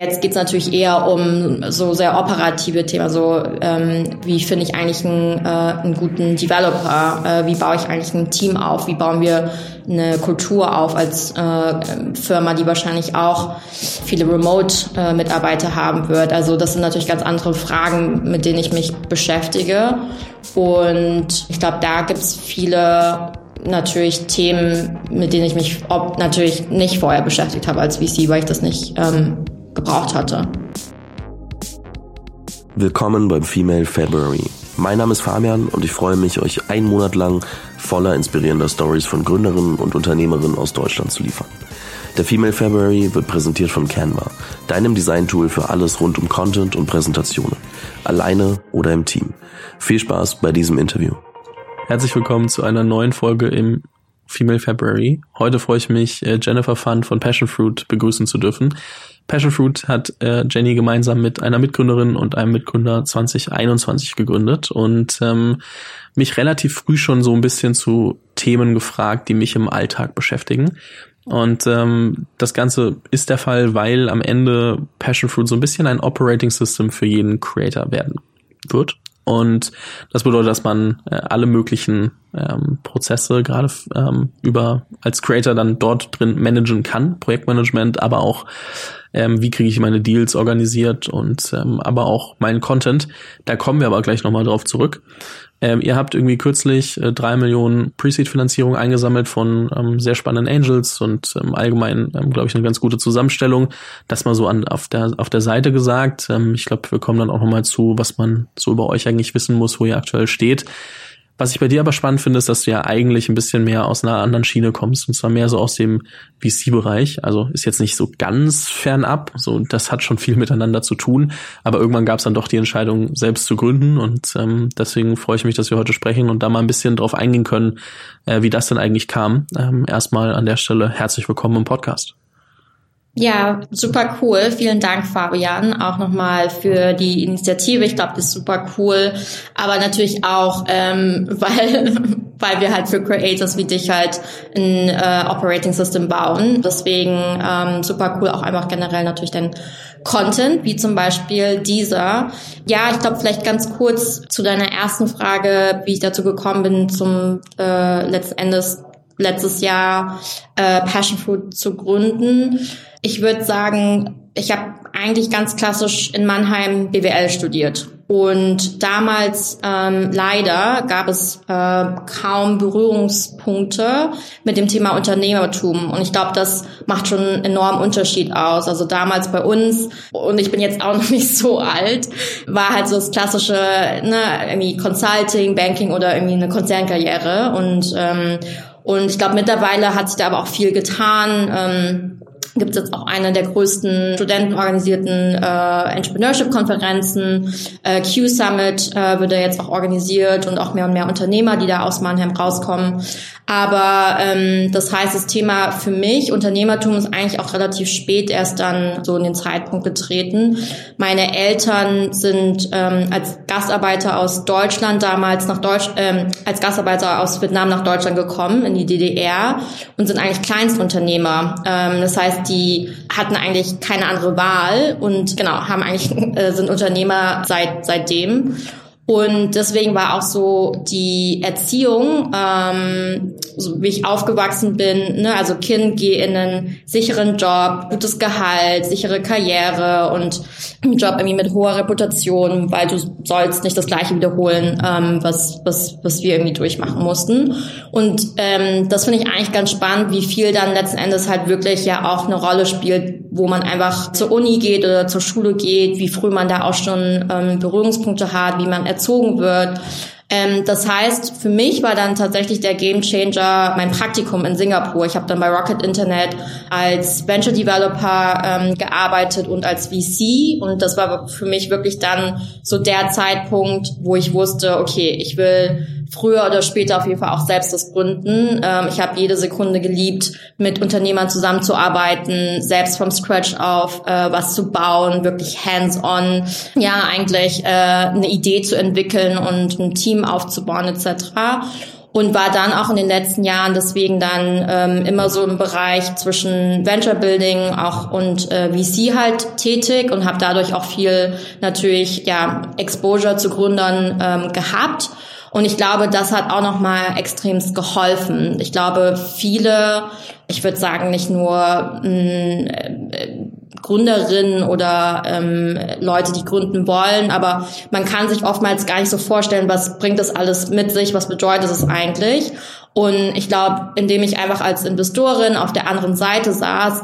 Jetzt geht's natürlich eher um so sehr operative Themen, so ähm, wie finde ich eigentlich einen, äh, einen guten Developer, äh, wie baue ich eigentlich ein Team auf, wie bauen wir eine Kultur auf als äh, Firma, die wahrscheinlich auch viele Remote-Mitarbeiter haben wird. Also das sind natürlich ganz andere Fragen, mit denen ich mich beschäftige. Und ich glaube, da gibt's viele natürlich Themen, mit denen ich mich ob, natürlich nicht vorher beschäftigt habe als VC, weil ich das nicht ähm, gebraucht hatte. Willkommen beim Female February. Mein Name ist Fabian und ich freue mich, euch einen Monat lang voller inspirierender Stories von Gründerinnen und Unternehmerinnen aus Deutschland zu liefern. Der Female February wird präsentiert von Canva, deinem Design-Tool für alles rund um Content und Präsentationen. Alleine oder im Team. Viel Spaß bei diesem Interview. Herzlich willkommen zu einer neuen Folge im Female February. Heute freue ich mich, äh, Jennifer Fund von Passion Fruit begrüßen zu dürfen. Passion Fruit hat äh, Jenny gemeinsam mit einer Mitgründerin und einem Mitgründer 2021 gegründet und ähm, mich relativ früh schon so ein bisschen zu Themen gefragt, die mich im Alltag beschäftigen. Und ähm, das Ganze ist der Fall, weil am Ende Passion Fruit so ein bisschen ein Operating System für jeden Creator werden wird. Und das bedeutet, dass man äh, alle möglichen ähm, Prozesse gerade ähm, über als Creator dann dort drin managen kann, Projektmanagement, aber auch ähm, wie kriege ich meine Deals organisiert und ähm, aber auch meinen Content. Da kommen wir aber gleich nochmal drauf zurück. Ähm, ihr habt irgendwie kürzlich äh, drei Millionen Pre-Seed-Finanzierung eingesammelt von ähm, sehr spannenden Angels und ähm, allgemein, ähm, glaube ich, eine ganz gute Zusammenstellung. Das mal so an auf der auf der Seite gesagt. Ähm, ich glaube, wir kommen dann auch nochmal zu, was man so über euch eigentlich wissen muss, wo ihr aktuell steht. Was ich bei dir aber spannend finde, ist, dass du ja eigentlich ein bisschen mehr aus einer anderen Schiene kommst, und zwar mehr so aus dem VC-Bereich. Also ist jetzt nicht so ganz fernab, so das hat schon viel miteinander zu tun, aber irgendwann gab es dann doch die Entscheidung, selbst zu gründen und ähm, deswegen freue ich mich, dass wir heute sprechen und da mal ein bisschen drauf eingehen können, äh, wie das denn eigentlich kam. Ähm, erstmal an der Stelle herzlich willkommen im Podcast. Ja, super cool. Vielen Dank, Fabian, auch nochmal für die Initiative. Ich glaube, das ist super cool. Aber natürlich auch, ähm, weil, weil wir halt für Creators wie dich halt ein äh, Operating System bauen. Deswegen ähm, super cool auch einfach generell natürlich dein Content, wie zum Beispiel dieser. Ja, ich glaube, vielleicht ganz kurz zu deiner ersten Frage, wie ich dazu gekommen bin, zum äh, letzten Endes letztes Jahr äh, Passion Fruit zu gründen. Ich würde sagen, ich habe eigentlich ganz klassisch in Mannheim BWL studiert. Und damals ähm, leider gab es äh, kaum Berührungspunkte mit dem Thema Unternehmertum. Und ich glaube, das macht schon einen enormen Unterschied aus. Also damals bei uns, und ich bin jetzt auch noch nicht so alt, war halt so das klassische ne, irgendwie Consulting, Banking oder irgendwie eine Konzernkarriere. Und, ähm, und ich glaube, mittlerweile hat sich da aber auch viel getan. Ähm, gibt es jetzt auch eine der größten studentenorganisierten äh, Entrepreneurship-Konferenzen. Äh, Q-Summit äh, wird ja jetzt auch organisiert und auch mehr und mehr Unternehmer, die da aus Mannheim rauskommen. Aber ähm, das heißt, das Thema für mich, Unternehmertum, ist eigentlich auch relativ spät erst dann so in den Zeitpunkt getreten. Meine Eltern sind ähm, als Gastarbeiter aus Deutschland damals nach Deutsch, ähm, als Gastarbeiter aus Vietnam nach Deutschland gekommen, in die DDR und sind eigentlich Kleinstunternehmer. Ähm, das heißt, die hatten eigentlich keine andere Wahl und genau, haben eigentlich, äh, sind Unternehmer seit, seitdem. Und deswegen war auch so die Erziehung, ähm, so wie ich aufgewachsen bin, ne, also Kind, geh in einen sicheren Job, gutes Gehalt, sichere Karriere und einen Job irgendwie mit hoher Reputation, weil du sollst nicht das Gleiche wiederholen, ähm, was, was, was wir irgendwie durchmachen mussten. Und ähm, das finde ich eigentlich ganz spannend, wie viel dann letzten Endes halt wirklich ja auch eine Rolle spielt, wo man einfach zur Uni geht oder zur Schule geht, wie früh man da auch schon ähm, Berührungspunkte hat, wie man erzogen wird. Ähm, das heißt, für mich war dann tatsächlich der Game Changer mein Praktikum in Singapur. Ich habe dann bei Rocket Internet als Venture Developer ähm, gearbeitet und als VC. Und das war für mich wirklich dann so der Zeitpunkt, wo ich wusste, okay, ich will früher oder später auf jeden Fall auch selbst das gründen. Ähm, ich habe jede Sekunde geliebt, mit Unternehmern zusammenzuarbeiten, selbst vom Scratch auf äh, was zu bauen, wirklich hands-on, ja eigentlich äh, eine Idee zu entwickeln und ein Team aufzubauen etc. und war dann auch in den letzten Jahren deswegen dann ähm, immer so im Bereich zwischen Venture Building auch und äh, VC halt tätig und habe dadurch auch viel natürlich ja Exposure zu Gründern ähm, gehabt. Und ich glaube, das hat auch nochmal extremst geholfen. Ich glaube, viele, ich würde sagen, nicht nur mh, äh, Gründerinnen oder ähm, Leute, die gründen wollen, aber man kann sich oftmals gar nicht so vorstellen, was bringt das alles mit sich, was bedeutet es eigentlich. Und ich glaube, indem ich einfach als Investorin auf der anderen Seite saß,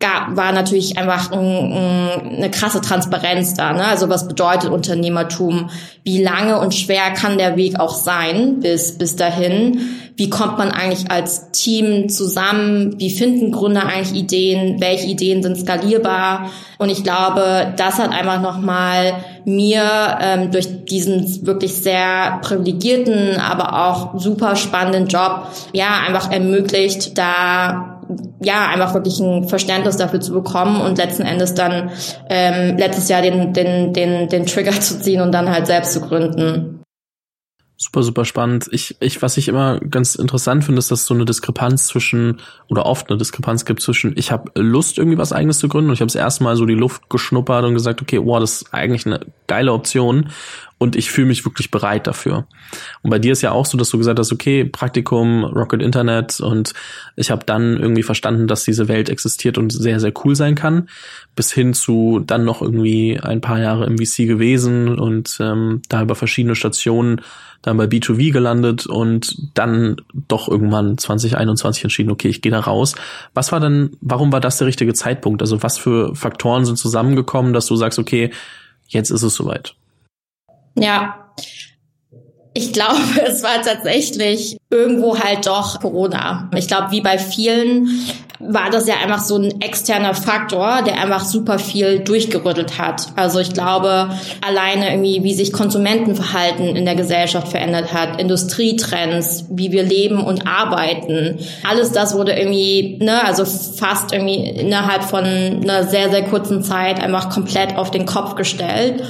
gab, war natürlich einfach ein, ein, eine krasse Transparenz da. Ne? Also was bedeutet Unternehmertum? Wie lange und schwer kann der Weg auch sein bis, bis dahin? Wie kommt man eigentlich als Team zusammen? Wie finden Gründer eigentlich Ideen? Welche Ideen sind skalierbar? Und ich glaube, das hat einfach nochmal mir ähm, durch diesen wirklich sehr privilegierten, aber auch super spannenden Job, ja, einfach ermöglicht, da ja, einfach wirklich ein Verständnis dafür zu bekommen und letzten Endes dann ähm, letztes Jahr den, den, den, den Trigger zu ziehen und dann halt selbst zu gründen. Super, super spannend. Ich, ich, was ich immer ganz interessant finde, ist, dass es so eine Diskrepanz zwischen, oder oft eine Diskrepanz gibt zwischen, ich habe Lust, irgendwie was eigenes zu gründen und ich habe es erstmal so die Luft geschnuppert und gesagt, okay, wow, das ist eigentlich eine geile Option und ich fühle mich wirklich bereit dafür. Und bei dir ist ja auch so, dass du gesagt hast, okay, Praktikum, Rocket Internet und ich habe dann irgendwie verstanden, dass diese Welt existiert und sehr, sehr cool sein kann, bis hin zu dann noch irgendwie ein paar Jahre im VC gewesen und ähm, da über verschiedene Stationen dann bei B2V gelandet und dann doch irgendwann 2021 entschieden, okay, ich gehe da raus. Was war denn, warum war das der richtige Zeitpunkt? Also was für Faktoren sind zusammengekommen, dass du sagst, okay, jetzt ist es soweit? Ja, ich glaube, es war tatsächlich irgendwo halt doch Corona. Ich glaube, wie bei vielen war das ja einfach so ein externer Faktor, der einfach super viel durchgerüttelt hat. Also ich glaube, alleine irgendwie, wie sich Konsumentenverhalten in der Gesellschaft verändert hat, Industrietrends, wie wir leben und arbeiten, alles das wurde irgendwie, ne, also fast irgendwie innerhalb von einer sehr, sehr kurzen Zeit einfach komplett auf den Kopf gestellt.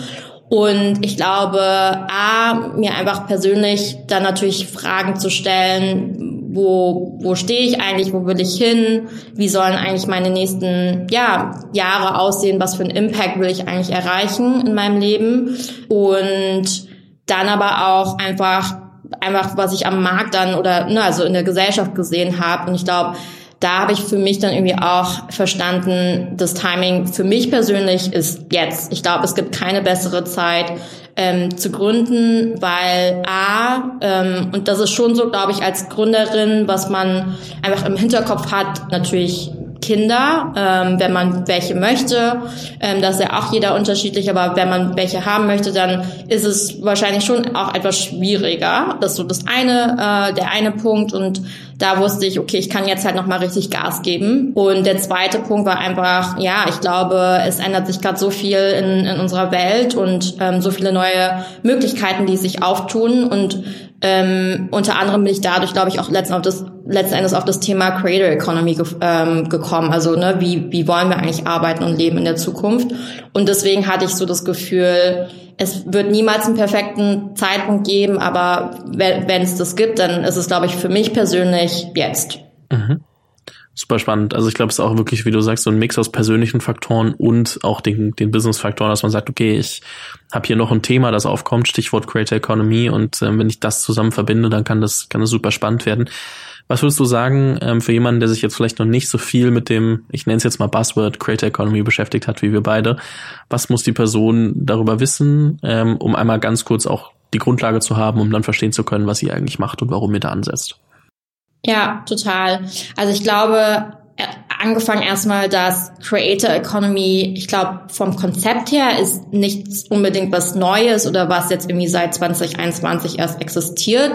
Und ich glaube, A, mir einfach persönlich dann natürlich Fragen zu stellen, wo, wo stehe ich eigentlich, wo will ich hin, wie sollen eigentlich meine nächsten ja, Jahre aussehen, was für einen Impact will ich eigentlich erreichen in meinem Leben. Und dann aber auch einfach, einfach was ich am Markt dann oder ne, also in der Gesellschaft gesehen habe. Und ich glaube, da habe ich für mich dann irgendwie auch verstanden, das Timing für mich persönlich ist jetzt. Ich glaube, es gibt keine bessere Zeit ähm, zu gründen, weil A, ähm, und das ist schon so, glaube ich, als Gründerin, was man einfach im Hinterkopf hat, natürlich Kinder, ähm, wenn man welche möchte. Ähm, das ist ja auch jeder unterschiedlich, aber wenn man welche haben möchte, dann ist es wahrscheinlich schon auch etwas schwieriger. Das ist so das eine, äh, der eine Punkt. Und da wusste ich, okay, ich kann jetzt halt nochmal richtig Gas geben. Und der zweite Punkt war einfach, ja, ich glaube, es ändert sich gerade so viel in, in unserer Welt und ähm, so viele neue Möglichkeiten, die sich auftun. Und ähm, unter anderem bin ich dadurch, glaube ich, auch letzten, auf das, letzten Endes auf das Thema Creator Economy ge ähm, gekommen. Also ne, wie, wie wollen wir eigentlich arbeiten und leben in der Zukunft? Und deswegen hatte ich so das Gefühl, es wird niemals einen perfekten Zeitpunkt geben, aber wenn es das gibt, dann ist es, glaube ich, für mich persönlich jetzt. Mhm. Super spannend. Also ich glaube, es ist auch wirklich, wie du sagst, so ein Mix aus persönlichen Faktoren und auch den, den Business-Faktoren, dass man sagt, okay, ich habe hier noch ein Thema, das aufkommt, Stichwort Creator Economy und äh, wenn ich das zusammen verbinde, dann kann das, kann das super spannend werden. Was würdest du sagen ähm, für jemanden, der sich jetzt vielleicht noch nicht so viel mit dem, ich nenne es jetzt mal Buzzword, Creator Economy beschäftigt hat, wie wir beide? Was muss die Person darüber wissen, ähm, um einmal ganz kurz auch die Grundlage zu haben, um dann verstehen zu können, was sie eigentlich macht und warum ihr da ansetzt? Ja, total. Also ich glaube, angefangen erstmal, dass Creator Economy, ich glaube, vom Konzept her ist nichts unbedingt was Neues oder was jetzt irgendwie seit 2021 erst existiert,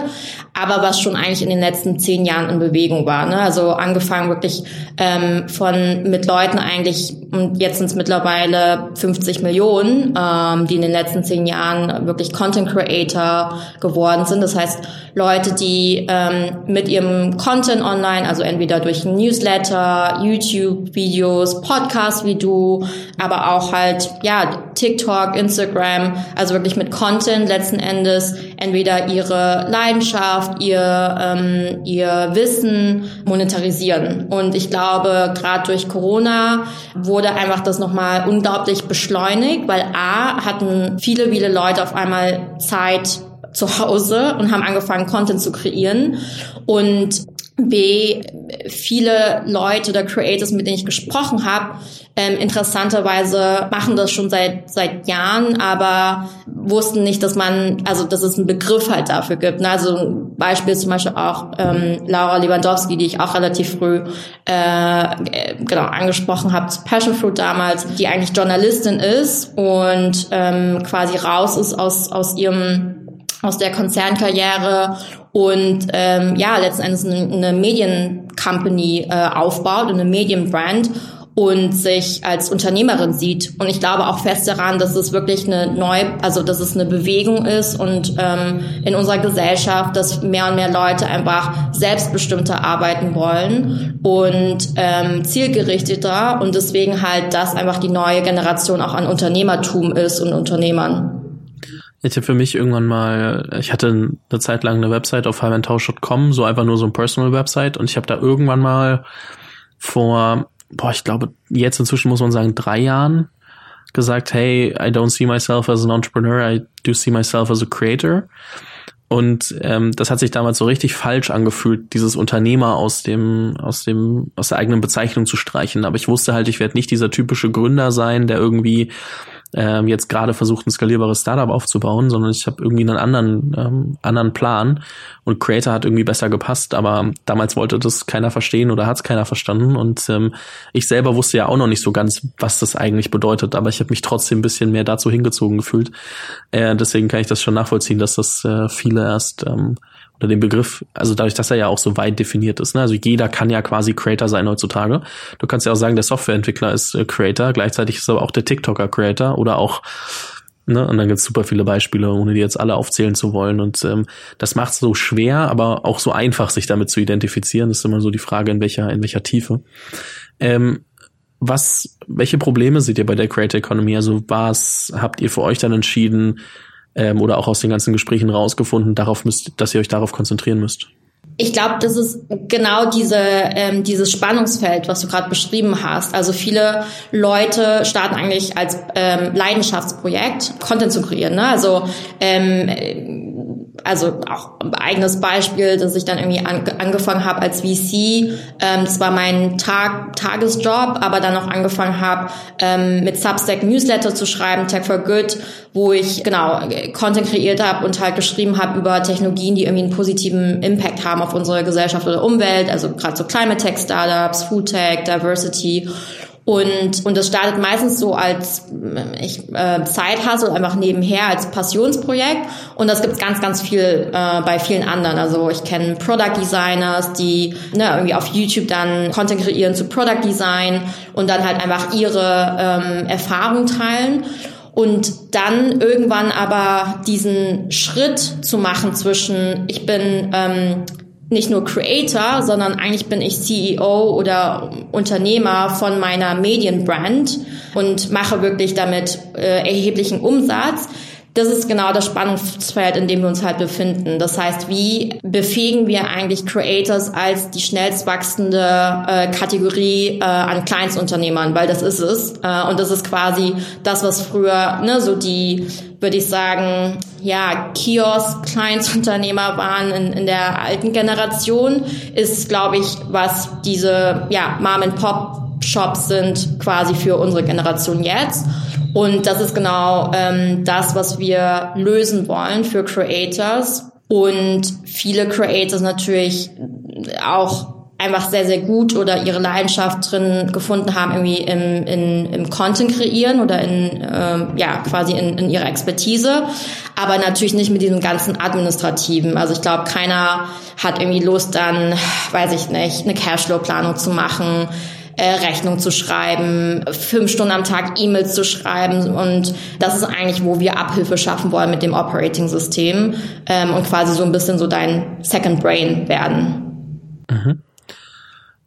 aber was schon eigentlich in den letzten zehn Jahren in Bewegung war. Ne? Also angefangen wirklich ähm, von mit Leuten eigentlich, und jetzt sind es mittlerweile 50 Millionen, ähm, die in den letzten zehn Jahren wirklich Content Creator geworden sind. Das heißt, Leute, die ähm, mit ihrem Content online, also entweder durch ein Newsletter, YouTube-Videos, Podcasts wie du, aber auch halt, ja, TikTok, Instagram, also wirklich mit Content letzten Endes entweder ihre Leidenschaft, ihr, ähm, ihr Wissen monetarisieren. Und ich glaube, gerade durch Corona wurde einfach das nochmal unglaublich beschleunigt, weil A, hatten viele, viele Leute auf einmal Zeit zu Hause und haben angefangen, Content zu kreieren. Und B, viele Leute oder Creators, mit denen ich gesprochen habe, ähm, interessanterweise machen das schon seit seit Jahren, aber wussten nicht, dass man, also dass es einen Begriff halt dafür gibt. Ne? Also ein Beispiel ist zum Beispiel auch ähm, Laura Lewandowski, die ich auch relativ früh äh, genau angesprochen habe Passion Fruit damals, die eigentlich Journalistin ist und ähm, quasi raus ist aus aus ihrem aus der Konzernkarriere und ähm, ja, letzten Endes eine, eine Mediencompany äh, aufbaut, eine Medienbrand und sich als Unternehmerin sieht. Und ich glaube auch fest daran, dass es wirklich eine neue, also dass es eine Bewegung ist und ähm, in unserer Gesellschaft, dass mehr und mehr Leute einfach selbstbestimmter arbeiten wollen und ähm, zielgerichteter und deswegen halt das einfach die neue Generation auch an Unternehmertum ist und Unternehmern. Ich habe für mich irgendwann mal, ich hatte eine Zeit lang eine Website auf highmentausch.com, so einfach nur so ein Personal Website und ich habe da irgendwann mal vor, boah, ich glaube, jetzt inzwischen muss man sagen, drei Jahren gesagt, hey, I don't see myself as an entrepreneur, I do see myself as a creator. Und ähm, das hat sich damals so richtig falsch angefühlt, dieses Unternehmer aus dem, aus dem, aus der eigenen Bezeichnung zu streichen. Aber ich wusste halt, ich werde nicht dieser typische Gründer sein, der irgendwie ähm, jetzt gerade versucht, ein skalierbares Startup aufzubauen, sondern ich habe irgendwie einen anderen, ähm, anderen Plan und Creator hat irgendwie besser gepasst, aber damals wollte das keiner verstehen oder hat es keiner verstanden und ähm, ich selber wusste ja auch noch nicht so ganz, was das eigentlich bedeutet, aber ich habe mich trotzdem ein bisschen mehr dazu hingezogen gefühlt. Äh, deswegen kann ich das schon nachvollziehen, dass das äh, viele erst ähm, oder den Begriff, also dadurch, dass er ja auch so weit definiert ist. Ne? Also jeder kann ja quasi Creator sein heutzutage. Du kannst ja auch sagen, der Softwareentwickler ist äh, Creator, gleichzeitig ist aber auch der TikToker Creator oder auch Ne? Und dann gibt's super viele Beispiele, ohne die jetzt alle aufzählen zu wollen. Und ähm, das macht so schwer, aber auch so einfach, sich damit zu identifizieren. Das ist immer so die Frage, in welcher, in welcher Tiefe. Ähm, was, welche Probleme seht ihr bei der Creator Economy? Also was habt ihr für euch dann entschieden, ähm, oder auch aus den ganzen Gesprächen rausgefunden, darauf müsst, dass ihr euch darauf konzentrieren müsst? Ich glaube, das ist genau diese, ähm, dieses Spannungsfeld, was du gerade beschrieben hast. Also viele Leute starten eigentlich als ähm, Leidenschaftsprojekt, Content zu kreieren. Ne? Also ähm, also auch ein eigenes Beispiel, dass ich dann irgendwie an, angefangen habe als VC. Ähm, das war mein Tag, Tagesjob, aber dann auch angefangen habe, ähm, mit Substack Newsletter zu schreiben, Tech for Good, wo ich genau Content kreiert habe und halt geschrieben habe über Technologien, die irgendwie einen positiven Impact haben auf unsere Gesellschaft oder Umwelt, also gerade so Climate Tech Startups, Food Tech, Diversity. Und, und das startet meistens so als ich, äh, Zeithassel, einfach nebenher als Passionsprojekt. Und das gibt's ganz, ganz viel äh, bei vielen anderen. Also ich kenne Product Designers, die ne, irgendwie auf YouTube dann Content kreieren zu Product Design und dann halt einfach ihre ähm, Erfahrung teilen. Und dann irgendwann aber diesen Schritt zu machen zwischen, ich bin ähm, nicht nur Creator, sondern eigentlich bin ich CEO oder Unternehmer von meiner Medienbrand und mache wirklich damit äh, erheblichen Umsatz das ist genau das Spannungsfeld, in dem wir uns halt befinden. Das heißt, wie befähigen wir eigentlich Creators als die schnellst wachsende äh, Kategorie äh, an Kleinstunternehmern, weil das ist es. Äh, und das ist quasi das, was früher ne, so die, würde ich sagen, ja, Kiosk, Kleinstunternehmer waren in, in der alten Generation, ist, glaube ich, was diese ja, Mom-and-Pop-Shops sind quasi für unsere Generation jetzt. Und das ist genau ähm, das, was wir lösen wollen für Creators. Und viele Creators natürlich auch einfach sehr, sehr gut oder ihre Leidenschaft drin gefunden haben, irgendwie im, in, im Content kreieren oder in, ähm, ja, quasi in, in ihrer Expertise. Aber natürlich nicht mit diesem ganzen Administrativen. Also ich glaube, keiner hat irgendwie Lust dann, weiß ich nicht, eine Cashflow-Planung zu machen, äh, Rechnung zu schreiben, fünf Stunden am Tag E-Mails zu schreiben. Und das ist eigentlich, wo wir Abhilfe schaffen wollen mit dem Operating-System ähm, und quasi so ein bisschen so dein Second Brain werden. Mhm.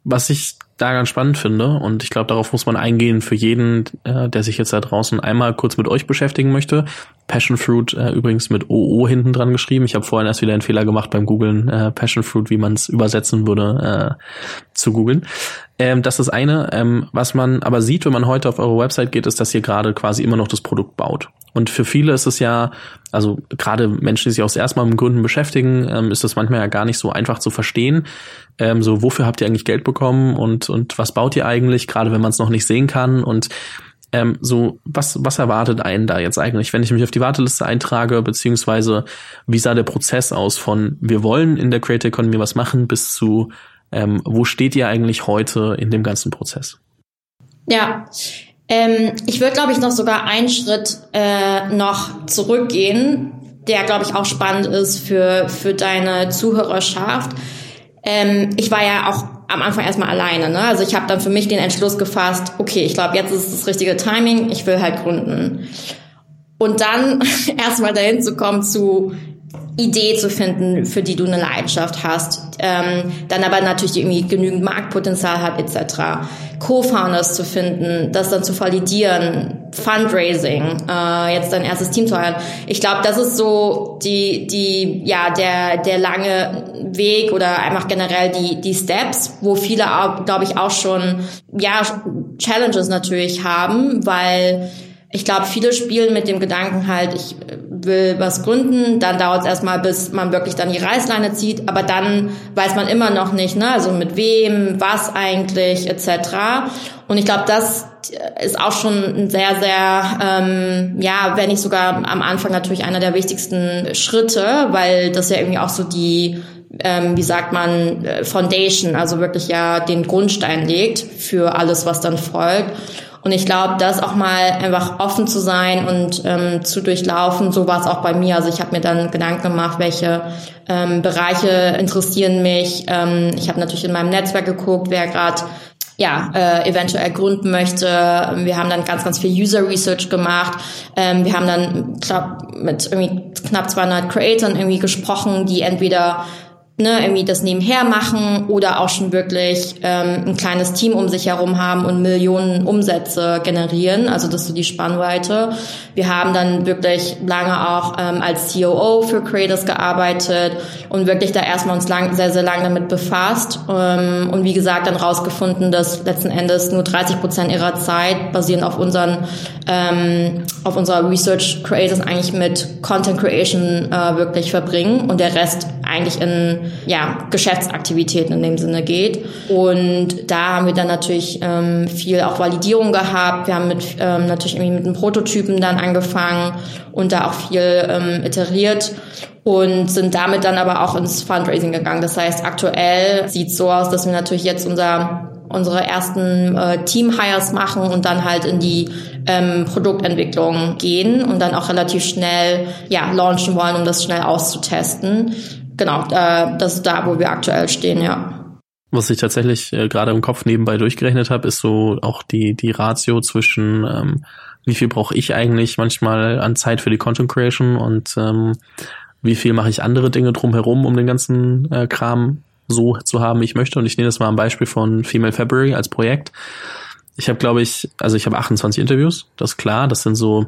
Was ich da ganz spannend finde und ich glaube, darauf muss man eingehen für jeden, äh, der sich jetzt da draußen einmal kurz mit euch beschäftigen möchte. Passion Fruit äh, übrigens mit OO hinten dran geschrieben. Ich habe vorhin erst wieder einen Fehler gemacht beim Googlen äh, Passion Fruit, wie man es übersetzen würde, äh, zu googeln. Ähm, das ist eine. Ähm, was man aber sieht, wenn man heute auf eure Website geht, ist, dass ihr gerade quasi immer noch das Produkt baut. Und für viele ist es ja, also gerade Menschen, die sich auch das erste Mal mit Gründen beschäftigen, ähm, ist das manchmal ja gar nicht so einfach zu verstehen. Ähm, so, wofür habt ihr eigentlich Geld bekommen und, und was baut ihr eigentlich, gerade wenn man es noch nicht sehen kann und ähm, so, was, was erwartet einen da jetzt eigentlich, wenn ich mich auf die Warteliste eintrage, beziehungsweise wie sah der Prozess aus von wir wollen in der Creator Economy was machen bis zu ähm, wo steht ihr eigentlich heute in dem ganzen Prozess? Ja, ähm, ich würde, glaube ich, noch sogar einen Schritt äh, noch zurückgehen, der, glaube ich, auch spannend ist für, für deine Zuhörerschaft. Ähm, ich war ja auch am Anfang erstmal alleine. Ne? Also ich habe dann für mich den Entschluss gefasst, okay, ich glaube, jetzt ist das richtige Timing, ich will halt gründen. Und dann erstmal dahin zu kommen zu Idee zu finden, für die du eine Leidenschaft hast, ähm, dann aber natürlich irgendwie genügend Marktpotenzial hat etc. Co-Founders zu finden, das dann zu validieren, Fundraising, äh, jetzt dein erstes Team zu heiraten. Ich glaube, das ist so die die ja der der lange Weg oder einfach generell die die Steps, wo viele glaube ich auch schon ja Challenges natürlich haben, weil ich glaube, viele spielen mit dem Gedanken halt, ich will was gründen, dann dauert es erstmal, bis man wirklich dann die Reißleine zieht, aber dann weiß man immer noch nicht, ne, also mit wem, was eigentlich, etc. Und ich glaube, das ist auch schon ein sehr, sehr, ähm, ja, wenn nicht sogar am Anfang natürlich einer der wichtigsten Schritte, weil das ja irgendwie auch so die ähm, wie sagt man, äh, Foundation, also wirklich ja den Grundstein legt für alles, was dann folgt. Und ich glaube, das auch mal einfach offen zu sein und ähm, zu durchlaufen, so war es auch bei mir. Also ich habe mir dann Gedanken gemacht, welche ähm, Bereiche interessieren mich. Ähm, ich habe natürlich in meinem Netzwerk geguckt, wer gerade ja, äh, eventuell gründen möchte. Wir haben dann ganz, ganz viel User Research gemacht. Ähm, wir haben dann, glaub, mit irgendwie knapp 200 Creatoren irgendwie gesprochen, die entweder ne, irgendwie das nebenher machen oder auch schon wirklich ähm, ein kleines Team um sich herum haben und Millionen Umsätze generieren. Also das ist so die Spannweite. Wir haben dann wirklich lange auch ähm, als COO für Creators gearbeitet und wirklich da erstmal uns lang, sehr, sehr lange damit befasst. Ähm, und wie gesagt, dann rausgefunden, dass letzten Endes nur 30 Prozent ihrer Zeit basierend auf unseren, ähm, auf unserer Research Creators eigentlich mit Content Creation äh, wirklich verbringen und der Rest eigentlich in ja, Geschäftsaktivitäten in dem Sinne geht. Und da haben wir dann natürlich ähm, viel auch Validierung gehabt. Wir haben mit ähm, natürlich irgendwie mit einem Prototypen dann angefangen und da auch viel ähm, iteriert und sind damit dann aber auch ins Fundraising gegangen. Das heißt, aktuell sieht so aus, dass wir natürlich jetzt unser unsere ersten äh, Team-Hires machen und dann halt in die ähm, Produktentwicklung gehen und dann auch relativ schnell ja launchen wollen, um das schnell auszutesten genau, äh, das ist da, wo wir aktuell stehen, ja. Was ich tatsächlich äh, gerade im Kopf nebenbei durchgerechnet habe, ist so auch die, die Ratio zwischen, ähm, wie viel brauche ich eigentlich manchmal an Zeit für die Content Creation und ähm, wie viel mache ich andere Dinge drumherum, um den ganzen äh, Kram so zu haben, wie ich möchte. Und ich nehme das mal am Beispiel von Female February als Projekt. Ich habe, glaube ich, also ich habe 28 Interviews, das ist klar. Das sind so,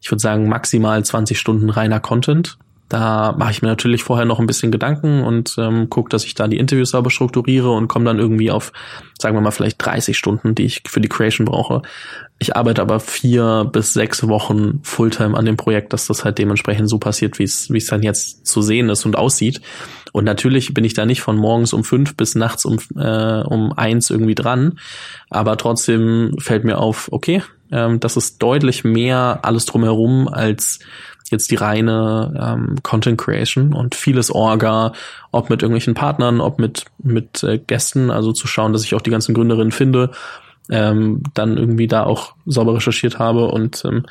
ich würde sagen, maximal 20 Stunden reiner Content. Da mache ich mir natürlich vorher noch ein bisschen Gedanken und ähm, gucke, dass ich da die Interviews sauber strukturiere und komme dann irgendwie auf, sagen wir mal, vielleicht 30 Stunden, die ich für die Creation brauche. Ich arbeite aber vier bis sechs Wochen Fulltime an dem Projekt, dass das halt dementsprechend so passiert, wie es wie es dann jetzt zu sehen ist und aussieht. Und natürlich bin ich da nicht von morgens um fünf bis nachts um, äh, um eins irgendwie dran. Aber trotzdem fällt mir auf, okay, ähm, das ist deutlich mehr alles drumherum als jetzt die reine ähm, Content Creation und vieles Orga, ob mit irgendwelchen Partnern, ob mit mit äh, Gästen, also zu schauen, dass ich auch die ganzen Gründerinnen finde, ähm, dann irgendwie da auch sauber recherchiert habe und ähm,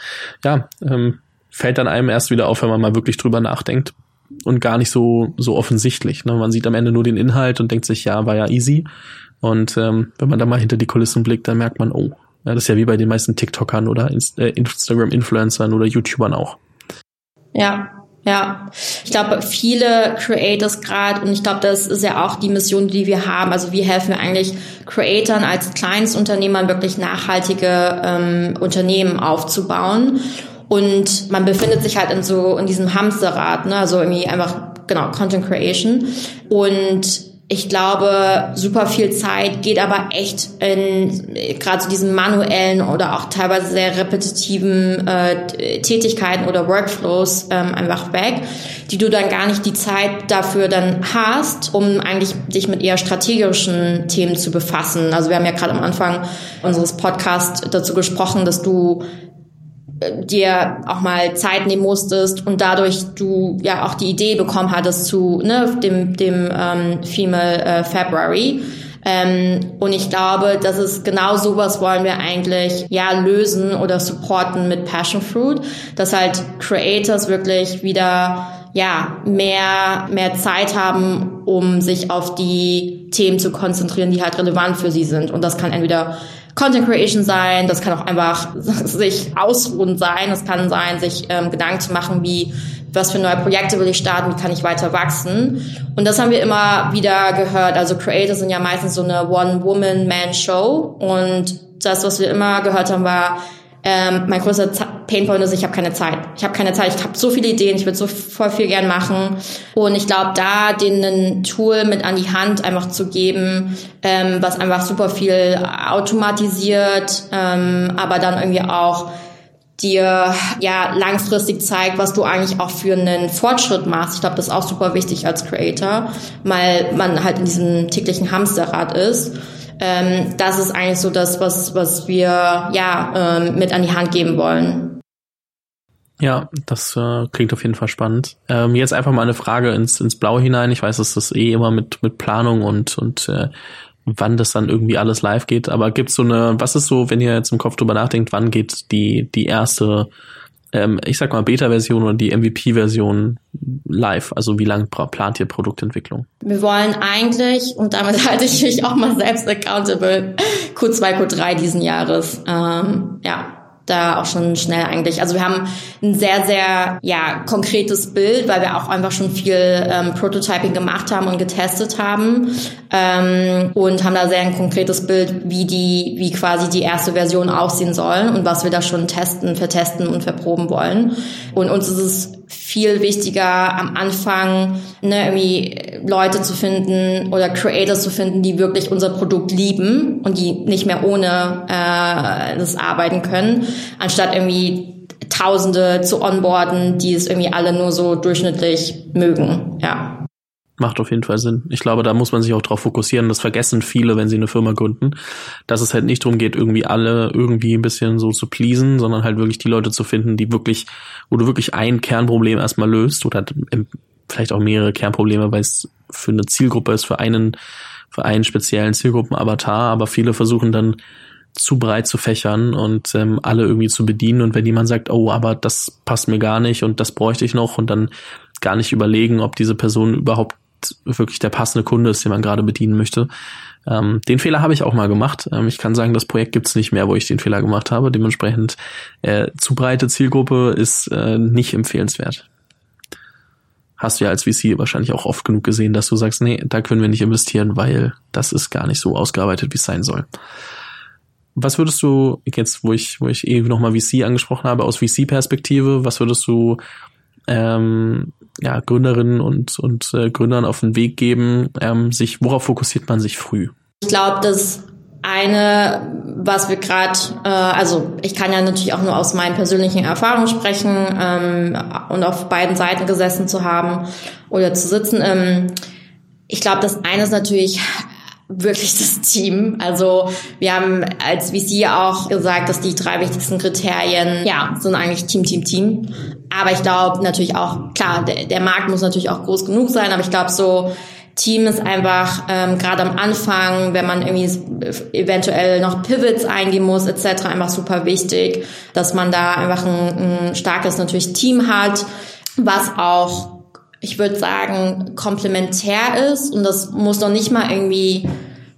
ja, ähm, fällt dann einem erst wieder auf, wenn man mal wirklich drüber nachdenkt und gar nicht so so offensichtlich. Ne? Man sieht am Ende nur den Inhalt und denkt sich, ja, war ja easy. Und ähm, wenn man da mal hinter die Kulissen blickt, dann merkt man, oh, ja, das ist ja wie bei den meisten TikTokern oder Inst äh, Instagram-Influencern oder YouTubern auch. Ja, Ja, ich glaube, viele Creators gerade, und ich glaube, das ist ja auch die Mission, die wir haben. Also wie helfen wir eigentlich Creatoren als Kleinstunternehmern wirklich nachhaltige ähm, Unternehmen aufzubauen. Und man befindet sich halt in so in diesem Hamsterrad, ne? Also irgendwie einfach genau Content Creation und ich glaube, super viel Zeit geht aber echt in gerade zu diesen manuellen oder auch teilweise sehr repetitiven äh, Tätigkeiten oder Workflows ähm, einfach weg, die du dann gar nicht die Zeit dafür dann hast, um eigentlich dich mit eher strategischen Themen zu befassen. Also wir haben ja gerade am Anfang unseres Podcasts dazu gesprochen, dass du dir auch mal Zeit nehmen musstest und dadurch du ja auch die Idee bekommen hattest zu ne, dem, dem ähm, Female äh, February. Ähm, und ich glaube, das ist genau sowas wollen wir eigentlich ja lösen oder supporten mit Passion Fruit, dass halt Creators wirklich wieder ja mehr mehr Zeit haben, um sich auf die Themen zu konzentrieren, die halt relevant für sie sind. Und das kann entweder Content Creation sein, das kann auch einfach sich ausruhen sein, das kann sein, sich ähm, Gedanken zu machen, wie was für neue Projekte will ich starten, wie kann ich weiter wachsen. Und das haben wir immer wieder gehört. Also Creators sind ja meistens so eine One-Woman-Man-Show. Und das, was wir immer gehört haben, war, ähm, mein größter Painpoint ist, ich habe keine Zeit. Ich habe keine Zeit. Ich habe so viele Ideen. Ich würde so voll viel gern machen. Und ich glaube, da denen ein Tool mit an die Hand einfach zu geben, ähm, was einfach super viel automatisiert, ähm, aber dann irgendwie auch dir ja langfristig zeigt, was du eigentlich auch für einen Fortschritt machst. Ich glaube, das ist auch super wichtig als Creator, weil man halt in diesem täglichen Hamsterrad ist. Ähm, das ist eigentlich so das, was, was wir ja ähm, mit an die Hand geben wollen. Ja, das äh, klingt auf jeden Fall spannend. Ähm, jetzt einfach mal eine Frage ins, ins Blaue hinein. Ich weiß, dass das eh immer mit, mit Planung und, und äh, wann das dann irgendwie alles live geht. Aber gibt's so eine, was ist so, wenn ihr jetzt im Kopf drüber nachdenkt, wann geht die, die erste ähm, ich sag mal, Beta-Version oder die MVP-Version live? Also wie lange plant ihr Produktentwicklung? Wir wollen eigentlich, und damit halte ich mich auch mal selbst accountable, Q2, Q3 diesen Jahres. Ähm, ja, da auch schon schnell eigentlich. Also wir haben ein sehr, sehr ja, konkretes Bild, weil wir auch einfach schon viel ähm, Prototyping gemacht haben und getestet haben ähm, und haben da sehr ein konkretes Bild, wie die, wie quasi die erste Version aussehen soll und was wir da schon testen, vertesten und verproben wollen. Und uns ist es viel wichtiger am Anfang ne, irgendwie Leute zu finden oder Creators zu finden, die wirklich unser Produkt lieben und die nicht mehr ohne äh, das arbeiten können, anstatt irgendwie Tausende zu onboarden, die es irgendwie alle nur so durchschnittlich mögen. Ja. Macht auf jeden Fall Sinn. Ich glaube, da muss man sich auch drauf fokussieren. Das vergessen viele, wenn sie eine Firma gründen, dass es halt nicht darum geht, irgendwie alle irgendwie ein bisschen so zu pleasen, sondern halt wirklich die Leute zu finden, die wirklich, wo du wirklich ein Kernproblem erstmal löst oder vielleicht auch mehrere Kernprobleme, weil es für eine Zielgruppe ist, für einen, für einen speziellen Zielgruppenavatar, aber viele versuchen dann zu breit zu fächern und ähm, alle irgendwie zu bedienen. Und wenn jemand sagt, oh, aber das passt mir gar nicht und das bräuchte ich noch und dann gar nicht überlegen, ob diese Person überhaupt wirklich der passende Kunde ist, den man gerade bedienen möchte. Ähm, den Fehler habe ich auch mal gemacht. Ähm, ich kann sagen, das Projekt gibt's nicht mehr, wo ich den Fehler gemacht habe. Dementsprechend äh, zu breite Zielgruppe ist äh, nicht empfehlenswert. Hast du ja als VC wahrscheinlich auch oft genug gesehen, dass du sagst, nee, da können wir nicht investieren, weil das ist gar nicht so ausgearbeitet, wie es sein soll. Was würdest du jetzt, wo ich, wo ich eben nochmal VC angesprochen habe, aus VC-Perspektive, was würdest du ähm, ja, Gründerinnen und, und äh, Gründern auf den Weg geben, ähm, sich, worauf fokussiert man sich früh? Ich glaube, das eine, was wir gerade, äh, also ich kann ja natürlich auch nur aus meinen persönlichen Erfahrungen sprechen ähm, und auf beiden Seiten gesessen zu haben oder zu sitzen. Ähm, ich glaube, das eine ist natürlich wirklich das Team. Also wir haben als VC auch gesagt, dass die drei wichtigsten Kriterien, ja, sind eigentlich Team, Team, Team. Aber ich glaube natürlich auch, klar, der, der, Markt muss natürlich auch groß genug sein, aber ich glaube so, Team ist einfach ähm, gerade am Anfang, wenn man irgendwie eventuell noch Pivots eingehen muss etc., einfach super wichtig, dass man da einfach ein, ein starkes natürlich Team hat, was auch ich würde sagen, komplementär ist und das muss noch nicht mal irgendwie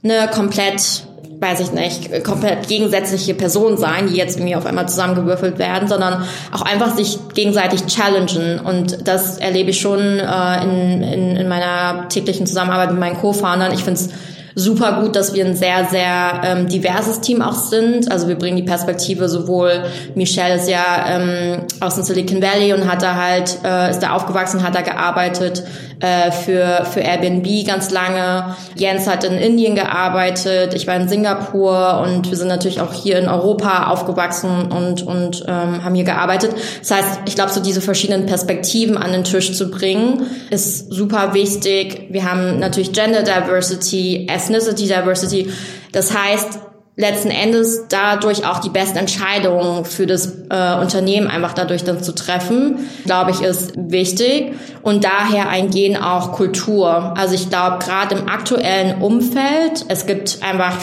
ne, komplett weiß ich nicht, komplett gegensätzliche Personen sein, die jetzt irgendwie auf einmal zusammengewürfelt werden, sondern auch einfach sich gegenseitig challengen. Und das erlebe ich schon äh, in, in, in meiner täglichen Zusammenarbeit mit meinen Co-Foundern. Ich finde es super gut, dass wir ein sehr, sehr ähm, diverses Team auch sind. Also wir bringen die Perspektive sowohl, Michelle ist ja ähm, aus dem Silicon Valley und hat da halt, äh, ist da aufgewachsen, hat da gearbeitet äh, für, für Airbnb ganz lange. Jens hat in Indien gearbeitet, ich war in Singapur und wir sind natürlich auch hier in Europa aufgewachsen und, und ähm, haben hier gearbeitet. Das heißt, ich glaube, so diese verschiedenen Perspektiven an den Tisch zu bringen, ist super wichtig. Wir haben natürlich Gender Diversity, Ethnicity Diversity. Das heißt, letzten Endes dadurch auch die besten Entscheidungen für das äh, Unternehmen einfach dadurch dann zu treffen, glaube ich, ist wichtig. Und daher eingehen auch Kultur. Also ich glaube, gerade im aktuellen Umfeld, es gibt einfach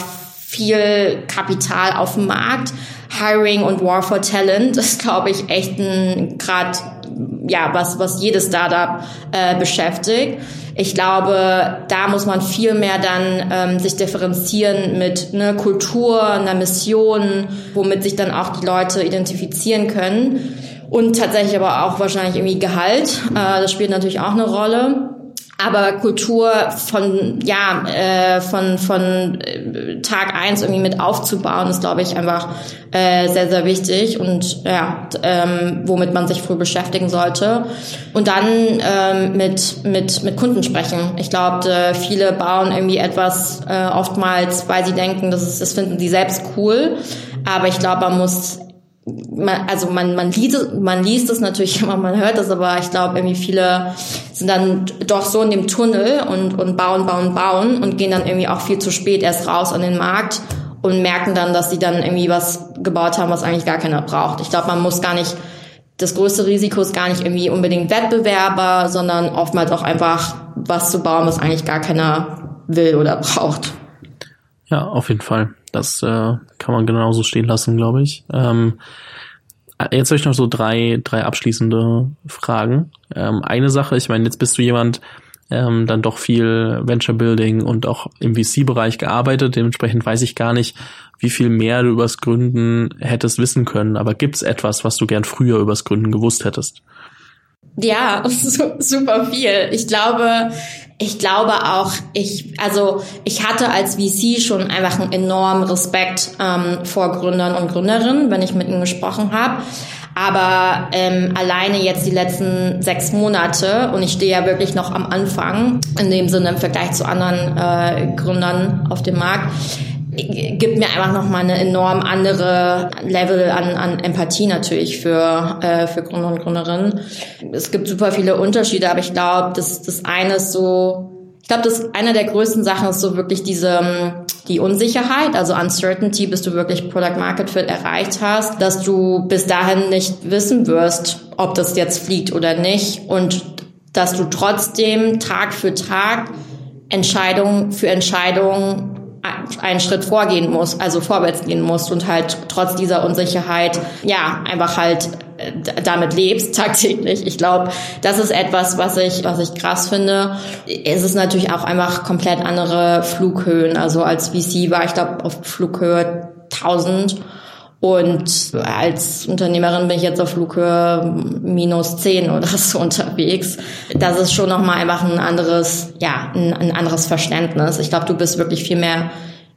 viel Kapital auf dem Markt. Hiring und War for Talent ist, glaube ich, echt ein gerade ja was was jedes Startup äh, beschäftigt. Ich glaube, da muss man viel mehr dann ähm, sich differenzieren mit einer Kultur, einer Mission, womit sich dann auch die Leute identifizieren können. Und tatsächlich aber auch wahrscheinlich irgendwie Gehalt. Äh, das spielt natürlich auch eine Rolle. Aber Kultur von, ja, äh, von, von äh, Tag eins irgendwie mit aufzubauen, ist, glaube ich, einfach äh, sehr, sehr wichtig und ja, ähm, womit man sich früh beschäftigen sollte. Und dann ähm, mit, mit, mit Kunden sprechen. Ich glaube, viele bauen irgendwie etwas äh, oftmals, weil sie denken, das, ist, das finden sie selbst cool. Aber ich glaube, man muss man, also man, man, liest, man liest es natürlich immer, man hört es, aber ich glaube, irgendwie viele sind dann doch so in dem Tunnel und, und bauen, bauen, bauen und gehen dann irgendwie auch viel zu spät erst raus an den Markt und merken dann, dass sie dann irgendwie was gebaut haben, was eigentlich gar keiner braucht. Ich glaube, man muss gar nicht, das größte Risiko ist gar nicht irgendwie unbedingt Wettbewerber, sondern oftmals auch einfach was zu bauen, was eigentlich gar keiner will oder braucht. Ja, auf jeden Fall. Das äh, kann man genauso stehen lassen, glaube ich. Ähm, jetzt habe ich noch so drei, drei abschließende Fragen. Ähm, eine Sache, ich meine, jetzt bist du jemand, ähm, dann doch viel Venture Building und auch im VC-Bereich gearbeitet. Dementsprechend weiß ich gar nicht, wie viel mehr du übers Gründen hättest wissen können. Aber gibt's etwas, was du gern früher übers Gründen gewusst hättest? Ja, super viel. Ich glaube, ich glaube auch, ich, also ich hatte als VC schon einfach einen enormen Respekt ähm, vor Gründern und Gründerinnen, wenn ich mit ihnen gesprochen habe. Aber ähm, alleine jetzt die letzten sechs Monate und ich stehe ja wirklich noch am Anfang, in dem Sinne im Vergleich zu anderen äh, Gründern auf dem Markt, gibt mir einfach noch mal eine enorm andere Level an, an Empathie natürlich für äh, für Gründer und Gründerinnen. Es gibt super viele Unterschiede, aber ich glaube, das das eine ist so, ich glaube, das eine der größten Sachen ist so wirklich diese die Unsicherheit, also Uncertainty, bis du wirklich Product Market Fit erreicht hast, dass du bis dahin nicht wissen wirst, ob das jetzt fliegt oder nicht und dass du trotzdem Tag für Tag Entscheidung für Entscheidung einen Schritt vorgehen muss, also vorwärts gehen muss und halt trotz dieser Unsicherheit, ja, einfach halt äh, damit lebst tagtäglich. Ich glaube, das ist etwas, was ich, was ich krass finde. Es ist natürlich auch einfach komplett andere Flughöhen. Also als VC war ich glaube auf Flughöhe 1000 und als Unternehmerin bin ich jetzt auf Flughöhe minus 10 oder so unterwegs. Das ist schon nochmal einfach ein anderes, ja, ein, ein anderes Verständnis. Ich glaube, du bist wirklich viel mehr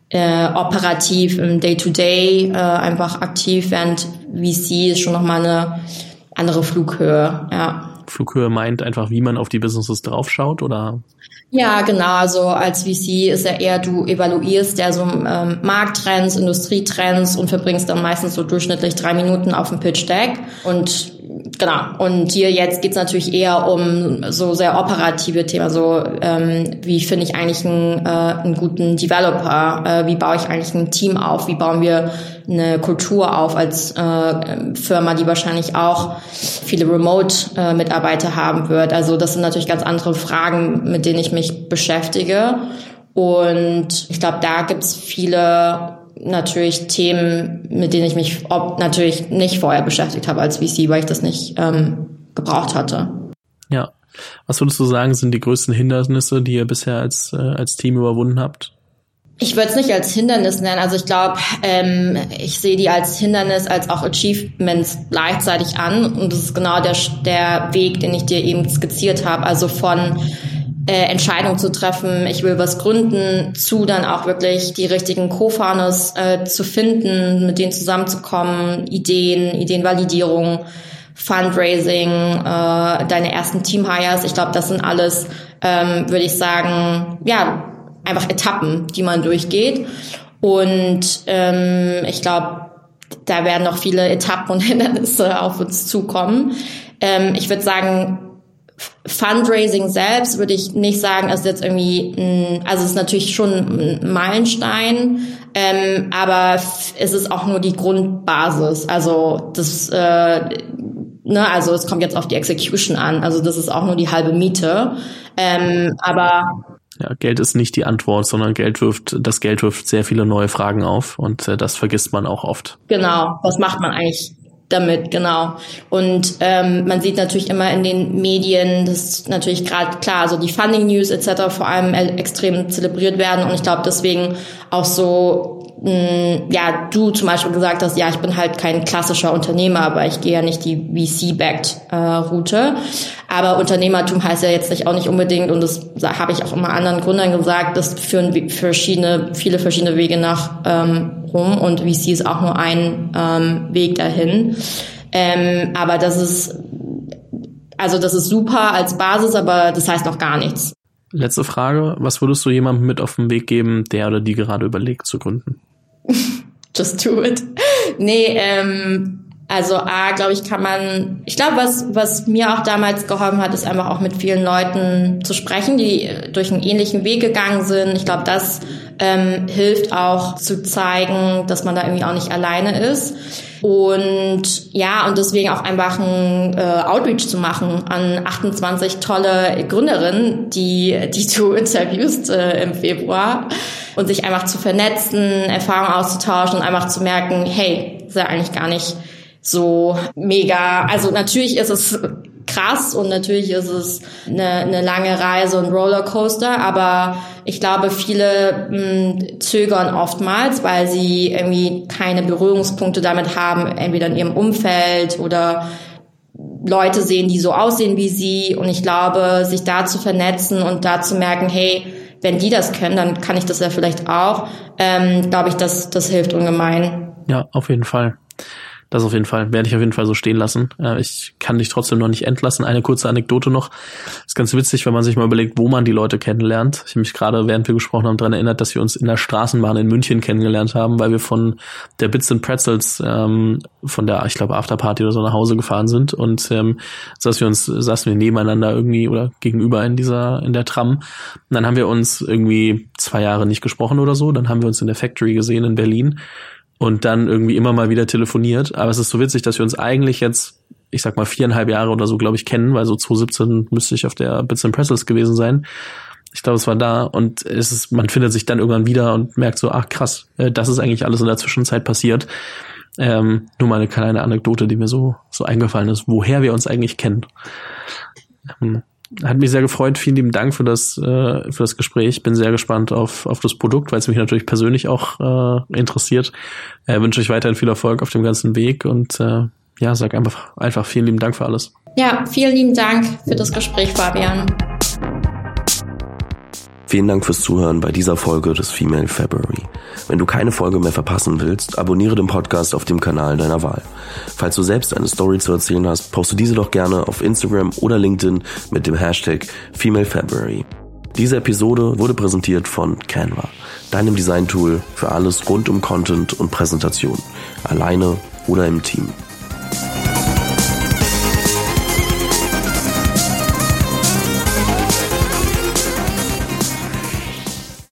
äh, operativ im Day-to-Day -Day, äh, einfach aktiv, während VC ist schon nochmal eine andere Flughöhe, ja. Flughöhe meint einfach, wie man auf die Businesses draufschaut, oder? Ja, genau. Also als VC ist ja eher, du evaluierst ja so ähm, Markttrends, Industrietrends und verbringst dann meistens so durchschnittlich drei Minuten auf dem Pitch Deck. Und genau. Und hier jetzt geht's natürlich eher um so sehr operative Themen. So ähm, wie finde ich eigentlich einen, äh, einen guten Developer? Äh, wie baue ich eigentlich ein Team auf? Wie bauen wir eine Kultur auf als äh, Firma, die wahrscheinlich auch viele Remote-Mitarbeiter äh, haben wird. Also das sind natürlich ganz andere Fragen, mit denen ich mich beschäftige. Und ich glaube, da gibt's viele natürlich Themen, mit denen ich mich ob, natürlich nicht vorher beschäftigt habe als VC, weil ich das nicht ähm, gebraucht hatte. Ja. Was würdest du sagen, sind die größten Hindernisse, die ihr bisher als, äh, als Team überwunden habt? Ich würde es nicht als Hindernis nennen. Also ich glaube, ähm, ich sehe die als Hindernis, als auch Achievements gleichzeitig an. Und das ist genau der, der Weg, den ich dir eben skizziert habe. Also von äh, Entscheidung zu treffen, ich will was gründen, zu dann auch wirklich die richtigen Co-Founders äh, zu finden, mit denen zusammenzukommen, Ideen, Ideenvalidierung, Fundraising, äh, deine ersten Team-Hires. Ich glaube, das sind alles, ähm, würde ich sagen, ja, einfach Etappen, die man durchgeht. Und ähm, ich glaube, da werden noch viele Etappen und Hindernisse auf uns zukommen. Ähm, ich würde sagen, Fundraising selbst würde ich nicht sagen, ist jetzt irgendwie, ein, also es ist natürlich schon ein Meilenstein, ähm, aber es ist auch nur die Grundbasis. Also das, äh, ne, also es kommt jetzt auf die Execution an. Also das ist auch nur die halbe Miete. Ähm, aber ja, Geld ist nicht die Antwort, sondern Geld wirft, das Geld wirft sehr viele neue Fragen auf und äh, das vergisst man auch oft. Genau. Was macht man eigentlich damit, genau. Und ähm, man sieht natürlich immer in den Medien, dass natürlich gerade klar, also die Funding News etc. vor allem extrem zelebriert werden und ich glaube deswegen auch so mh, ja, du zum Beispiel gesagt hast, ja, ich bin halt kein klassischer Unternehmer, aber ich gehe ja nicht die VC-backed äh, Route. Aber Unternehmertum heißt ja jetzt nicht auch nicht unbedingt, und das habe ich auch immer anderen Gründern gesagt, das führen verschiedene, viele verschiedene Wege nach ähm, rum und VC ist auch nur ein ähm, Weg dahin. Ähm, aber das ist, also das ist super als Basis, aber das heißt noch gar nichts. Letzte Frage. Was würdest du jemandem mit auf den Weg geben, der oder die gerade überlegt zu gründen? Just do it. Nee, ähm, also A, glaube ich, kann man, ich glaube, was, was mir auch damals geholfen hat, ist einfach auch mit vielen Leuten zu sprechen, die durch einen ähnlichen Weg gegangen sind. Ich glaube, das ähm, hilft auch zu zeigen, dass man da irgendwie auch nicht alleine ist. Und ja, und deswegen auch einfach ein äh, Outreach zu machen an 28 tolle Gründerinnen, die, die du interviewst äh, im Februar und sich einfach zu vernetzen, Erfahrungen auszutauschen und einfach zu merken, hey, ist ja eigentlich gar nicht so mega. Also natürlich ist es krass und natürlich ist es eine, eine lange Reise und Rollercoaster, aber ich glaube, viele mh, hm, zögern oftmals, weil sie irgendwie keine Berührungspunkte damit haben, entweder in ihrem Umfeld oder Leute sehen, die so aussehen wie sie. Und ich glaube, sich da zu vernetzen und da zu merken, hey, wenn die das können, dann kann ich das ja vielleicht auch. Ähm, glaube ich, das, das hilft ungemein. Ja, auf jeden Fall. Das auf jeden Fall, werde ich auf jeden Fall so stehen lassen. Äh, ich kann dich trotzdem noch nicht entlassen. Eine kurze Anekdote noch. ist ganz witzig, wenn man sich mal überlegt, wo man die Leute kennenlernt. Ich habe mich gerade, während wir gesprochen haben, daran erinnert, dass wir uns in der Straßenbahn in München kennengelernt haben, weil wir von der Bits and Pretzels, ähm, von der, ich glaube, Afterparty oder so nach Hause gefahren sind und ähm, saßen wir uns, saßen wir nebeneinander irgendwie oder gegenüber in dieser, in der Tram. Und dann haben wir uns irgendwie zwei Jahre nicht gesprochen oder so. Dann haben wir uns in der Factory gesehen in Berlin und dann irgendwie immer mal wieder telefoniert. Aber es ist so witzig, dass wir uns eigentlich jetzt, ich sag mal, viereinhalb Jahre oder so, glaube ich, kennen, weil so 2017 müsste ich auf der Bits and Pretzels gewesen sein. Ich glaube, es war da und es ist, man findet sich dann irgendwann wieder und merkt so, ach krass, äh, das ist eigentlich alles in der Zwischenzeit passiert. Ähm, nur mal eine kleine Anekdote, die mir so, so eingefallen ist, woher wir uns eigentlich kennen. Ähm, hat mich sehr gefreut. Vielen lieben Dank für das, äh, für das Gespräch. Bin sehr gespannt auf, auf das Produkt, weil es mich natürlich persönlich auch äh, interessiert. Äh, wünsche euch weiterhin viel Erfolg auf dem ganzen Weg und äh, ja, sag einfach, einfach vielen lieben Dank für alles. Ja, vielen lieben Dank für das Gespräch, Fabian. Vielen Dank fürs Zuhören bei dieser Folge des Female February. Wenn du keine Folge mehr verpassen willst, abonniere den Podcast auf dem Kanal deiner Wahl. Falls du selbst eine Story zu erzählen hast, poste diese doch gerne auf Instagram oder LinkedIn mit dem Hashtag Female February. Diese Episode wurde präsentiert von Canva, deinem Design-Tool für alles rund um Content und Präsentation, alleine oder im Team.